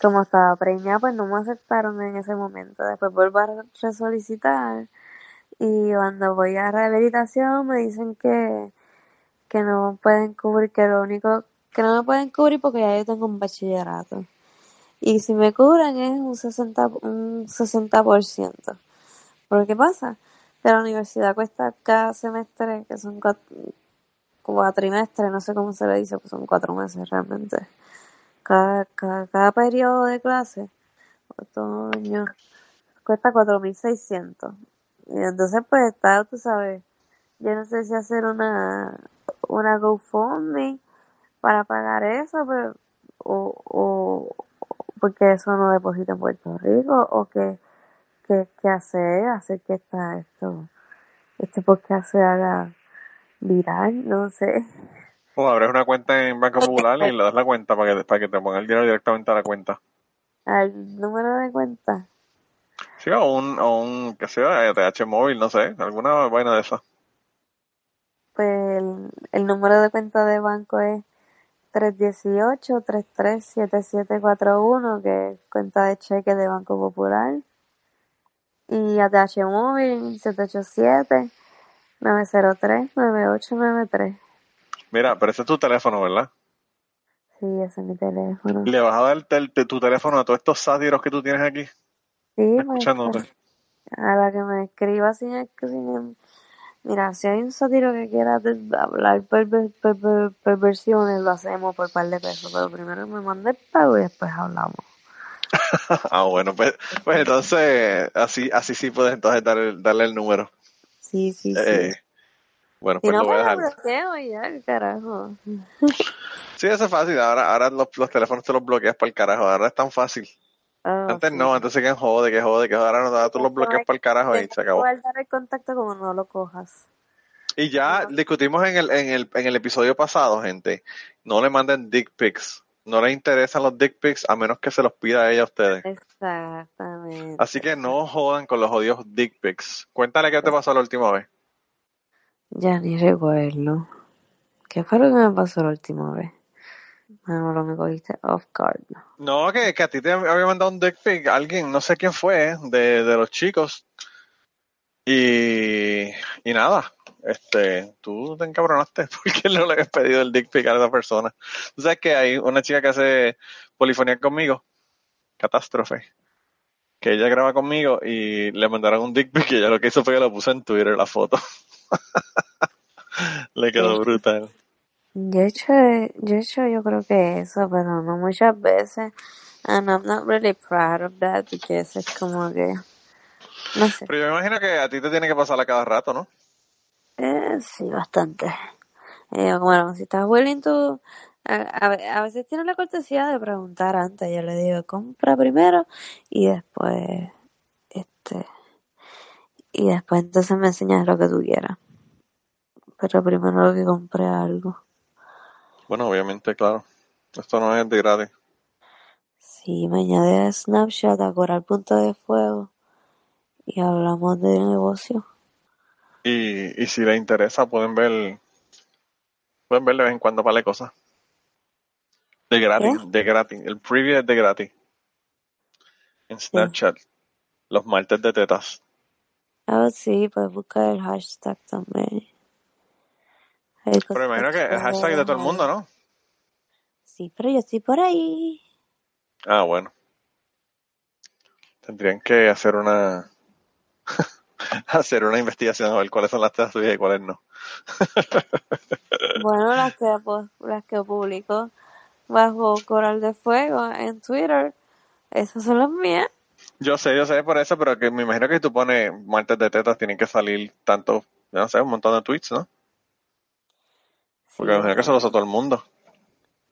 S2: como estaba preñada, pues no me aceptaron en ese momento. Después vuelvo a resolicitar y cuando voy a rehabilitación me dicen que, que no pueden cubrir, que lo único que no me pueden cubrir porque ya yo tengo un bachillerato. Y si me cubren es un 60, un 60%. Pero ¿qué pasa? Que la universidad cuesta cada semestre, que son cuatro, cuatrimestres, no sé cómo se le dice, pues son cuatro meses realmente. Cada, cada, cada periodo de clase, otoño, cuesta 4.600. Y entonces pues está, tú sabes, yo no sé si hacer una, una GoFundMe para pagar eso, pero, o, o, porque eso no deposita en Puerto Rico, o que, que, que hacer, hacer que esta, esto, este podcast se haga viral, no sé.
S3: O abres una cuenta en Banco Popular y le das la cuenta para que, para que te ponga el dinero directamente a la cuenta.
S2: Al número de cuenta,
S3: Sí, o un, o un, sé yo, ETH móvil, no sé, alguna vaina de esa.
S2: Pues el, el número de cuenta de banco es 318-337741, que es cuenta de cheque de Banco Popular. Y ATH móvil 787-903-9893.
S3: Mira, pero ese es tu teléfono, ¿verdad?
S2: Sí, ese es mi teléfono.
S3: Le vas a dar tel- tu teléfono a todos estos sátiros que tú tienes aquí,
S2: Sí, me-
S3: escuchándote.
S2: a la que me escriba sin, sin- Mira, si hay un sátiro que quiera hablar perver- perver- perversiones, lo hacemos por par de pesos, pero primero me mande el pago y después hablamos.
S3: ah, bueno, pues, pues entonces, así, así sí puedes entonces darle, darle el número.
S2: Sí, sí, sí.
S3: Eh, bueno,
S2: si
S3: pues
S2: no,
S3: lo voy a dejar.
S2: bloqueo ya, carajo.
S3: Sí, eso es fácil. Ahora, ahora los, los teléfonos te los bloqueas para el carajo. Ahora es tan fácil.
S2: Ah,
S3: Antes
S2: sí.
S3: no, antes se quedan jode, que jode, que ahora no, tú los bloqueas para el carajo y se acabó.
S2: guardar el contacto como no lo cojas.
S3: Y ya discutimos en el, en el, en el episodio pasado, gente. No le manden dick pics. No les interesan los dick pics a menos que se los pida a ella a ustedes.
S2: Exactamente.
S3: Así que no jodan con los odios dick pics. Cuéntale qué te pasó la última vez.
S2: Ya ni recuerdo. ¿Qué fue lo que me pasó la última vez? No, lo me cogiste off guard.
S3: No, que, que a ti te había mandado un dick pic alguien, no sé quién fue, de, de los chicos. Y, y nada, este, tú te encabronaste porque no le habías pedido el dick pic a esa persona. Tú sabes que hay una chica que hace polifonía conmigo, Catástrofe, que ella graba conmigo y le mandaron un dick pic y ella lo que hizo fue que lo puso en Twitter la foto. le quedó brutal.
S2: Yo he hecho, yo he hecho yo creo que eso, pero no muchas veces. And I'm not really proud of that because es como que, no sé,
S3: Pero yo me imagino que a ti te tiene que pasar a cada rato, ¿no?
S2: eh, sí, bastante. Eh, bueno, si estás willing to, a, a, a veces tienes la cortesía de preguntar antes. Yo le digo, compra primero y después, este, y después entonces me enseñas lo que tú quieras. Pero primero que compre algo.
S3: Bueno, obviamente, claro. Esto no es de gratis.
S2: Si me añades Snapchat a Coral Punto de Fuego y hablamos de negocio.
S3: Y, y si les interesa, pueden ver, pueden ver de vez en cuando para cosas. De gratis, de gratis. El preview es de gratis. En Snapchat. Los martes de tetas.
S2: Ah, sí, puedes buscar el hashtag también.
S3: Pero me imagino que el hashtag es de todo el mundo, ¿no?
S2: Sí, pero yo estoy por ahí.
S3: Ah, bueno. Tendrían que hacer una hacer una investigación a ver cuáles son las tetas tuyas y cuáles no.
S2: Bueno, las que, pues, las que publico bajo Coral de Fuego en Twitter, esas son las mías.
S3: Yo sé, yo sé por eso, pero que me imagino que si tú pones martes de tetas tienen que salir tanto, no sé, un montón de tweets, ¿no? Porque me imagino que eso lo usa todo el mundo.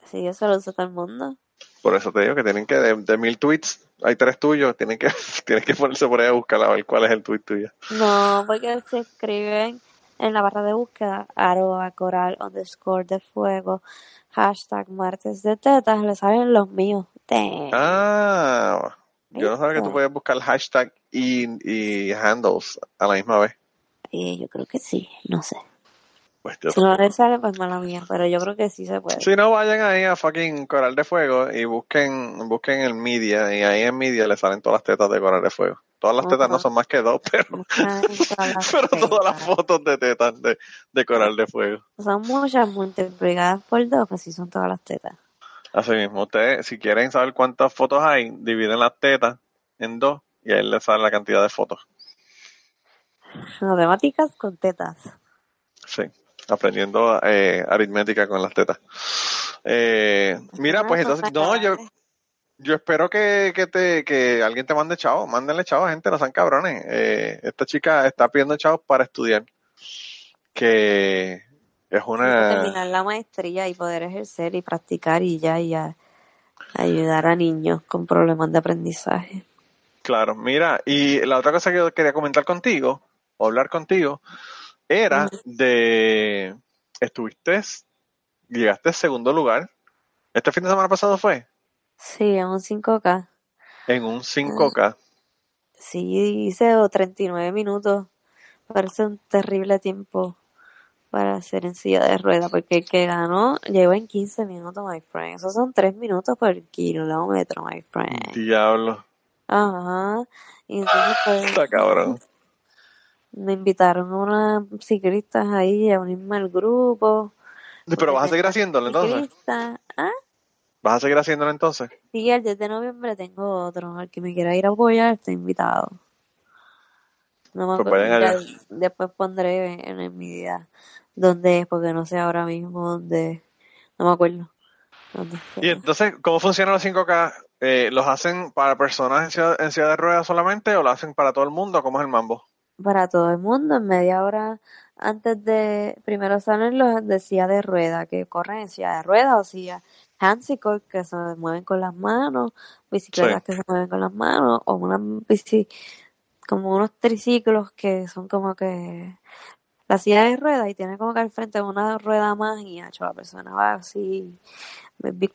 S2: sí, eso lo usa todo el mundo.
S3: Por eso te digo que tienen que, de, de mil tweets, hay tres tuyos, tienen que, tienen que ponerse por ahí a buscar a ver cuál es el tweet tuyo.
S2: No, porque se escriben en la barra de búsqueda arroba coral underscore de fuego hashtag martes de tetas, le salen los míos. Damn.
S3: Ah, yo no sabía que tú podías buscar hashtag y, y handles a la misma vez.
S2: Y yo creo que sí, no sé.
S3: Pues
S2: Si no le sale, pues mala mía, pero yo creo que sí se puede.
S3: Si no, vayan ahí a fucking Coral de Fuego y busquen, busquen el media y ahí en media le salen todas las tetas de Coral de Fuego. Todas las tetas no son más que dos, pero,
S2: todas las
S3: pero todas las fotos de tetas de, de Coral de Fuego.
S2: Son muchas multiplicadas por dos, pues sí son todas las tetas.
S3: Así mismo, ustedes, si quieren saber cuántas fotos hay, dividen las tetas en dos y ahí les sale la cantidad de fotos.
S2: Matemáticas con tetas.
S3: Sí, aprendiendo eh, aritmética con las tetas. Eh, mira, pues entonces, no, yo, yo espero que, que te que alguien te mande chavo, mándenle chavo, gente, no sean cabrones. Eh, esta chica está pidiendo chavos para estudiar, que es una...
S2: terminar la maestría y poder ejercer y practicar y ya, y a- ayudar a niños con problemas de aprendizaje.
S3: Claro, mira, y la otra cosa que yo quería comentar contigo, o hablar contigo, era de, estuviste, llegaste a segundo lugar, este fin de semana pasado fue,
S2: Sí, en un 5K.
S3: en un 5K.
S2: Sí, hice 39 minutos. Parece un terrible tiempo para hacer en silla de rueda, porque el que ganó llegó en 15 minutos, my friend. Esos son 3 minutos por kilómetro, my friend.
S3: Diablo,
S2: Ajá. Y entonces pues,
S3: está cabrón.
S2: Me invitaron unas ciclistas ahí a unirme al grupo.
S3: Pero vas a seguir haciéndolo entonces.
S2: Ah,
S3: ¿Vas a seguir haciéndolo entonces?
S2: sí, el 10 de noviembre tengo otro. El que me quiera ir a apoyar está invitado. No me
S3: Pues
S2: acuerdo, después pondré en, en mi día dónde es, porque no sé ahora mismo dónde. No me acuerdo. dónde
S3: Y
S2: es.
S3: entonces, ¿cómo funcionan los 5K? Eh, ¿Los hacen para personas en silla, en silla de ruedas solamente o lo hacen para todo el mundo? ¿Cómo es el mambo?
S2: Para todo el mundo, en media hora antes de. Primero salen los de silla de rueda, que corren en silla de rueda o silla handsicle, que se mueven con las manos, bicicletas que se mueven con las manos, o una bici, como unos triciclos que son como que la silla de ruedas y tiene como que al frente una rueda más y hecho la persona va así,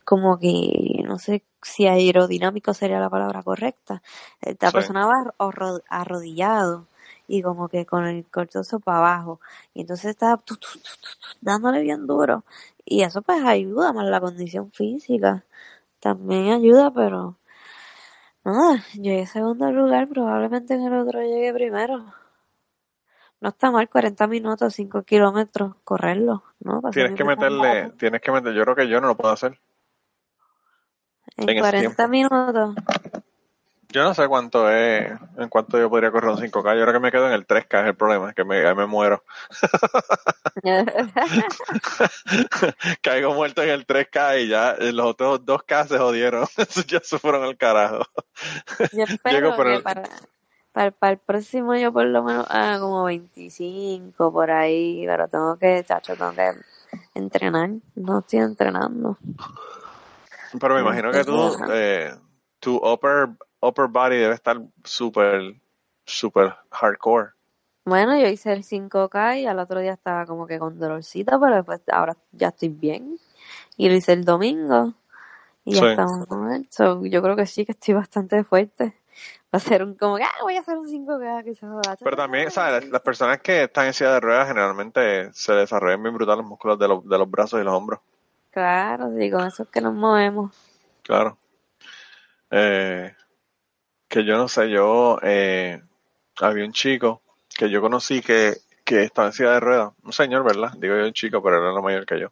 S2: como que no sé si aerodinámico sería la palabra correcta. La
S3: Sí.
S2: persona va arro- arrodillado y como que con el cortoso para abajo. Y entonces está tu, tu, tu, tu, tu, dándole bien duro. Y eso pues ayuda más la condición física. También ayuda pero nada llegué segundo lugar probablemente en el otro llegue primero. No está mal 40 minutos 5 kilómetros correrlo no Para
S3: Tienes que meterle, tienes que meter, yo creo que yo no lo puedo hacer.
S2: en
S3: en ese
S2: 40
S3: tiempo.
S2: minutos
S3: Yo no sé cuánto es, en cuánto yo podría correr un 5K. Yo creo que me quedo en el 3K, es el problema, que me, ahí me muero. Caigo muerto en el 3K y ya los otros 2K se jodieron. ya se fueron al carajo.
S2: Yo espero
S3: Llego por
S2: que
S3: el-
S2: para, para, para el próximo yo por lo menos haga como 25 por ahí, pero tengo que, chacho, tengo que entrenar. No estoy entrenando.
S3: Pero me imagino que tú, eh, tu upper, upper body debe estar súper, súper hardcore.
S2: Bueno, yo hice el 5K y al otro día estaba como que con dolorcita, pero después ahora ya estoy bien. Y lo hice el domingo y ya
S3: Sí.
S2: estamos. So, yo creo que sí, que estoy bastante fuerte. Va a ser un como que, ah, voy a hacer un 5K que se joda.
S3: Pero también, ¿sabes? Las, las personas que están en silla de ruedas generalmente se desarrollan bien brutal los músculos de los, de los brazos y los hombros.
S2: Claro, sí, con eso es que nos movemos.
S3: Claro. Eh, que yo no sé, yo eh, había un chico que yo conocí que, que estaba en silla de ruedas, un señor, ¿verdad? Digo yo un chico, pero era lo mayor que yo.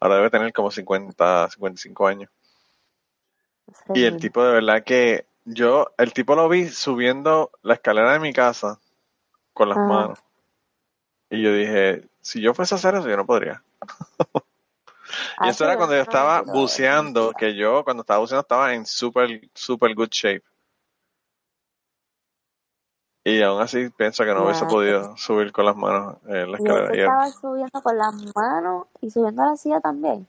S3: Ahora debe tener como 50, 55 años. Y el tipo de verdad que yo, el tipo lo vi subiendo la escalera de mi casa con las manos. Y yo dije, si yo fuese a hacer eso, yo no podría. Y eso era cuando yo estaba buceando, que yo cuando estaba buceando estaba en super, super good shape. Y aún así pienso que no hubiese podido subir con las manos en la escalera. Y él-
S2: estaba subiendo con las manos y subiendo a la silla también.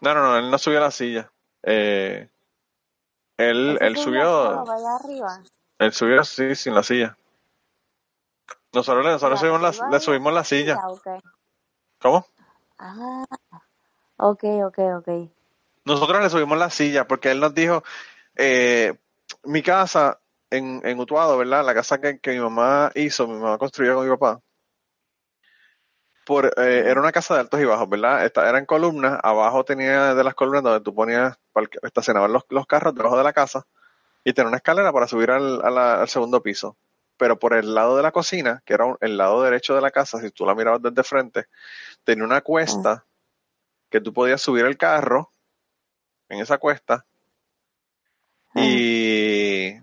S3: no, no, no, él no subió a la silla. Eh, él, él subió,
S2: arriba.
S3: él subió así sin la silla. Nosotros, le- nosotros subimos la, le subimos la silla.
S2: ok.
S3: ¿Cómo?
S2: Ah, ok, ok, ok.
S3: Nosotros le subimos la silla porque él nos dijo, eh, mi casa en, en Utuado, ¿verdad? La casa que, que mi mamá hizo, mi mamá construyó con mi papá. Por, eh, era una casa de altos y bajos, ¿verdad? Esta, eran columnas, abajo tenía de las columnas donde tú ponías, estacionaban los, los carros debajo de la casa y tenía una escalera para subir al, a la- al segundo piso. Pero por el lado de la cocina, que era un- el lado derecho de la casa, si tú la mirabas desde frente, tenía una cuesta que tú podías subir el carro en esa cuesta y, y,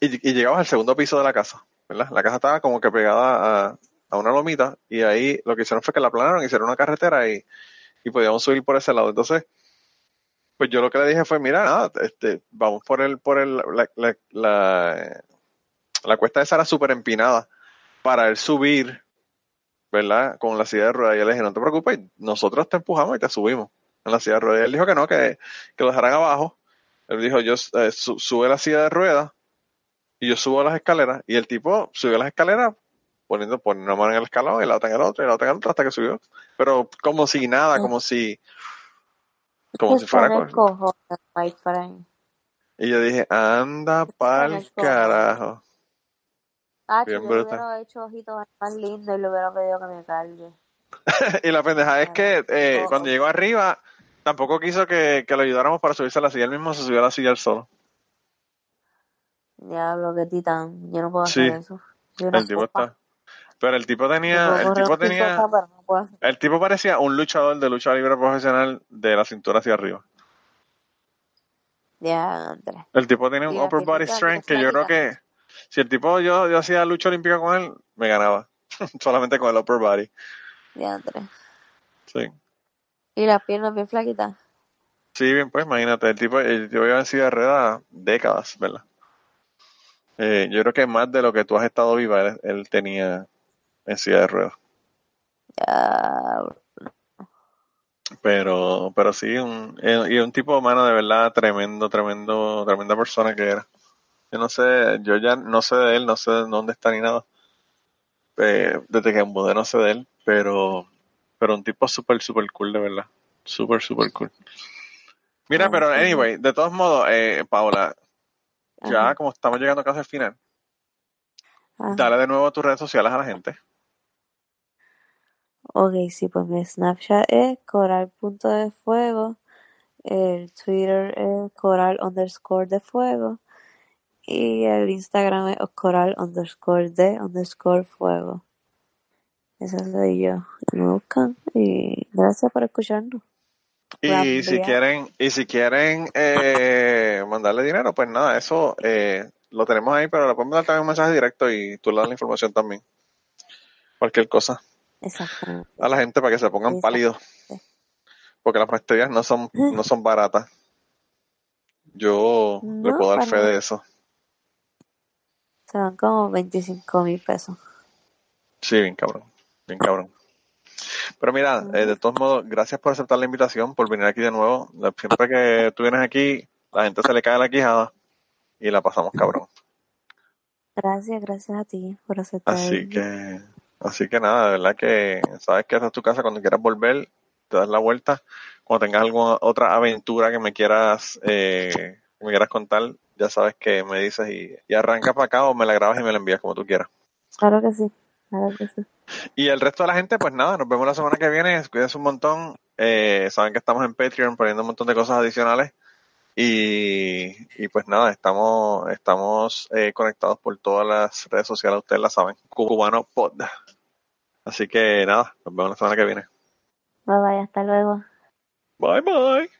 S3: y llegabas al segundo piso de la casa, ¿verdad? La casa estaba como que pegada a, a una lomita y ahí lo que hicieron fue que la aplanaron, hicieron una carretera y, y podíamos subir por ese lado. Entonces, pues yo lo que le dije fue, mira, nada, este, vamos por el, por el, la, la, la, la cuesta esa era súper empinada para él subir, ¿verdad? Con la silla de ruedas. Y yo le dije, no te preocupes, nosotros te empujamos y te subimos en la silla de ruedas. Y él dijo que no, que, que lo dejaran abajo. Él dijo, yo eh, su- sube la silla de ruedas y yo subo las escaleras. Y el tipo subió las escaleras poniendo, poniendo una mano en el escalón y la otra en el otro y la otra en el otro hasta que subió. Pero como si nada, como si, como si fuera
S2: cojones.
S3: Y yo dije, anda pa'l carajo.
S2: Ah,
S3: Bien
S2: yo hubiera hecho ojitos más lindos y le hubiera pedido que me cargue.
S3: y la pendeja es que eh,
S2: Oh.
S3: cuando llegó arriba, tampoco quiso que, que lo ayudáramos para subirse a la silla. Él mismo se subió a la silla él solo.
S2: Diablo, qué titán. Yo no puedo
S3: Sí.
S2: hacer eso.
S3: El tipo está. Pero el tipo tenía, el tipo tenía,
S2: 5K, pero no puedo hacer-
S3: el tipo parecía un luchador de lucha libre profesional de la cintura hacia arriba.
S2: Ya, Andrés.
S3: El tipo tenía un upper body strength que yo creo que si el tipo yo, yo hacía lucha olímpica con él, me ganaba. Solamente con el upper body.
S2: Ya, Andrés.
S3: Sí.
S2: Y las piernas bien flaquitas.
S3: Sí, bien, pues imagínate, el tipo, el, yo iba en silla de ruedas décadas, ¿verdad? Eh, yo creo que más de lo que tú has estado viva, él, él tenía en silla de ruedas.
S2: Ya,
S3: Pero, pero sí, un, eh, y un tipo humano de verdad tremendo, tremendo, tremenda persona que era. Yo no sé, yo ya no sé de él, no sé dónde está ni nada. Eh, desde que mudé no sé de él, pero, pero un tipo súper, súper cool, de verdad. Súper, súper cool. Mira, pero anyway, de todos modos, eh, Paola, ya como estamos llegando casi al final,
S2: Ajá.
S3: dale de nuevo tus redes sociales a la gente.
S2: Ok, sí, pues mi Snapchat es coral punto de fuego, el Twitter es coral underscore de fuego y el Instagram es coral underscore de underscore fuego. Esa soy yo. Me buscan y gracias por escucharnos.
S3: Y si quieren, y si quieren eh, mandarle dinero, pues nada, eso eh, lo tenemos ahí, pero le podemos dar también un mensaje directo y tú le das la información también. Cualquier cosa.
S2: Exactamente.
S3: A la gente para que se pongan
S2: Exacto.
S3: pálidos. Porque las mascarillas no son, no son baratas. Yo le puedo dar fe de eso.
S2: Se van como 25 mil pesos.
S3: Sí, bien cabrón. Bien cabrón. Pero mira, eh, de todos modos, gracias por aceptar la invitación, por venir aquí de nuevo. Siempre que tú vienes aquí, la gente se le cae la quijada y la pasamos cabrón.
S2: Gracias, gracias a ti por aceptar.
S3: Así que, así que nada, de verdad que sabes que esta es tu casa cuando quieras volver, te das la vuelta. Cuando tengas alguna otra aventura que me quieras, eh, que me quieras contar, ya sabes que me dices y, y arranca para acá o me la grabas y me la envías como tú quieras.
S2: Claro que sí, claro que sí.
S3: Y el resto de la gente, pues nada, nos vemos la semana que viene. Cuídense un montón. Eh, saben que estamos en Patreon poniendo un montón de cosas adicionales. Y, y pues nada, estamos, estamos eh, conectados por todas las redes sociales, ustedes la saben. Cubano Pod. Así que nada, nos vemos la semana que viene.
S2: Bye bye, hasta luego.
S3: Bye bye.